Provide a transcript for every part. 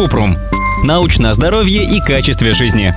Купрум. Научное здоровье и качестве жизни.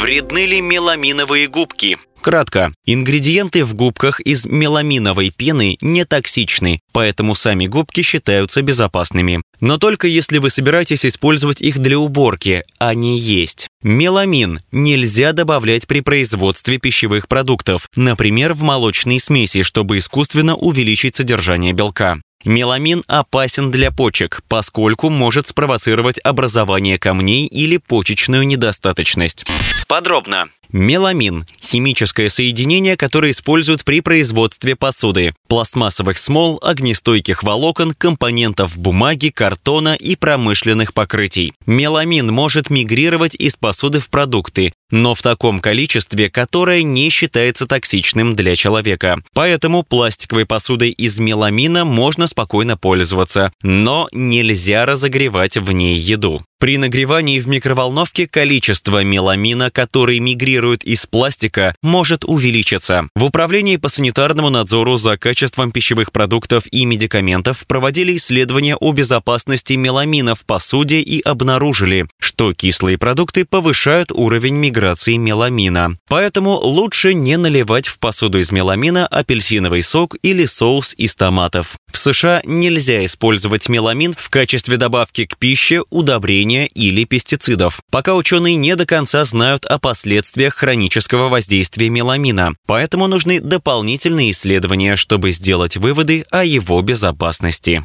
Вредны ли меламиновые губки? Кратко. Ингредиенты в губках из меламиновой пены не токсичны, поэтому сами губки считаются безопасными. Но только если вы собираетесь использовать их для уборки, а не есть. Меламин нельзя добавлять при производстве пищевых продуктов, например, в молочные смеси, чтобы искусственно увеличить содержание белка. Меламин опасен для почек, поскольку может спровоцировать образование камней или почечную недостаточность. Подробно. Меламин – химическое соединение, которое используют при производстве посуды, пластмассовых смол, огнестойких волокон, компонентов бумаги, картона и промышленных покрытий. Меламин может мигрировать из посуды в продукты, но в таком количестве, которое не считается токсичным для человека. Поэтому пластиковой посудой из меламина можно спокойно пользоваться, но нельзя разогревать в ней еду. При нагревании в микроволновке количество меламина, который мигрирует из пластика, может увеличиться. В Управлении по санитарному надзору за качеством пищевых продуктов и медикаментов проводили исследования о безопасности меламина в посуде и обнаружили, что кислые продукты повышают уровень миграции меламина. Поэтому лучше не наливать в посуду из меламина апельсиновый сок или соус из томатов. В США нельзя использовать меламин в качестве добавки к пище, удобрения или пестицидов, пока ученые не до конца знают о последствиях хронического воздействия меламина, поэтому нужны дополнительные исследования, чтобы сделать выводы о его безопасности.